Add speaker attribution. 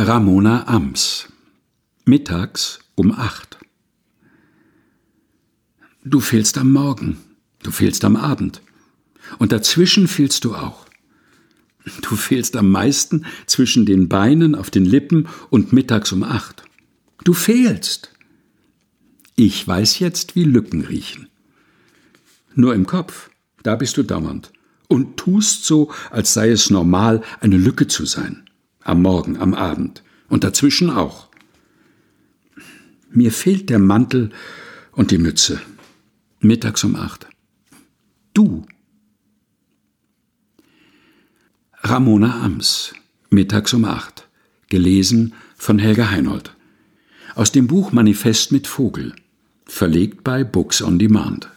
Speaker 1: Ramona Ams. Mittags um acht. Du fehlst am Morgen, du fehlst am Abend. Und dazwischen fehlst du auch. Du fehlst am meisten zwischen den Beinen, auf den Lippen und mittags um acht. Du fehlst. Ich weiß jetzt, wie Lücken riechen. Nur im Kopf, da bist du dauernd und tust so, als sei es normal, eine Lücke zu sein. Am Morgen, am Abend und dazwischen auch. Mir fehlt der Mantel und die Mütze. Mittags um acht. Du. Ramona Ams. Mittags um acht. Gelesen von Helga Heinold. Aus dem Buch Manifest mit Vogel. Verlegt bei Books on Demand.